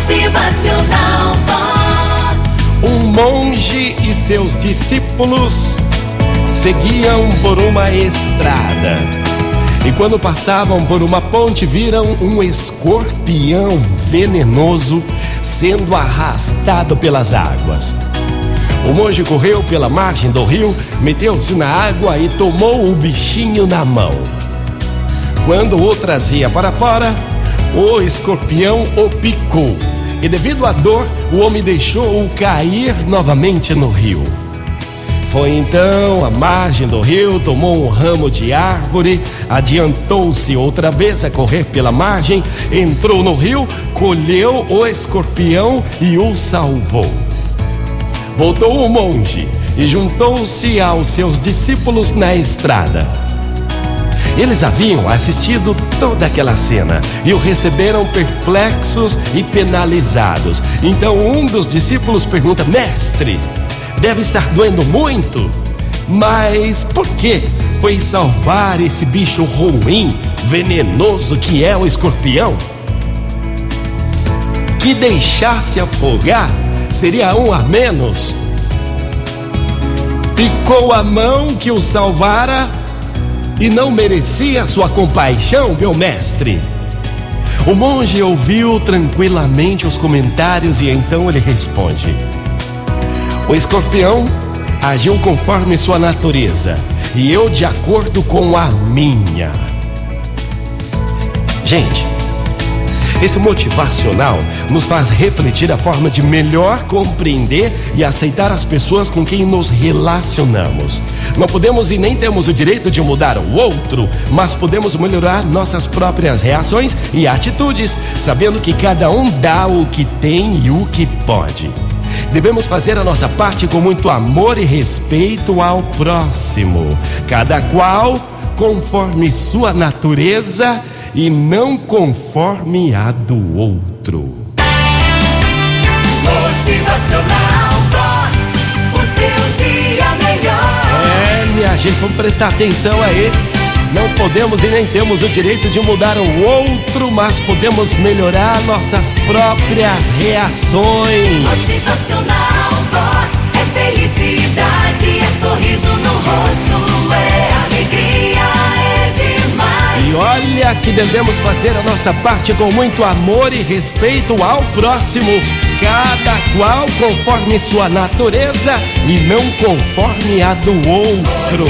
Motivacional Vox. Um monge e seus discípulos seguiam por uma estrada. E quando passavam por uma ponte, viram um escorpião venenoso sendo arrastado pelas águas. O monge correu pela margem do rio, meteu-se na água e tomou o bichinho na mão. Quando o trazia para fora, o escorpião o picou. E devido à dor, o homem deixou-o cair novamente no rio. Foi então à margem do rio, tomou um ramo de árvore, adiantou-se outra vez a correr pela margem, entrou no rio, colheu o escorpião e o salvou. Voltou o monge e juntou-se aos seus discípulos na estrada. Eles haviam assistido toda aquela cena e o receberam perplexos e penalizados. Então um dos discípulos pergunta: Mestre, deve estar doendo muito. Mas por que foi salvar esse bicho ruim, venenoso que é o escorpião? Que deixasse afogar seria um a menos. Picou a mão que o salvara e não merecia sua compaixão, meu mestre. O monge ouviu tranquilamente os comentários e então ele responde: o escorpião agiu conforme sua natureza e eu de acordo com a minha. Gente, esse motivacional nos faz refletir a forma de melhor compreender e aceitar as pessoas com quem nos relacionamos. Não podemos e nem temos o direito de mudar o outro, mas podemos melhorar nossas próprias reações e atitudes, sabendo que cada um dá o que tem e o que pode. Devemos fazer a nossa parte com muito amor e respeito ao próximo, cada qual conforme sua natureza e não conforme a do outro. Motivacional Vox. O seu dia melhor. É, minha gente, vamos prestar atenção aí. Não podemos e nem temos o direito de mudar o outro, mas podemos melhorar nossas próprias reações. Motivacional que devemos fazer a nossa parte com muito amor e respeito ao próximo, cada qual conforme sua natureza e não conforme a do outro.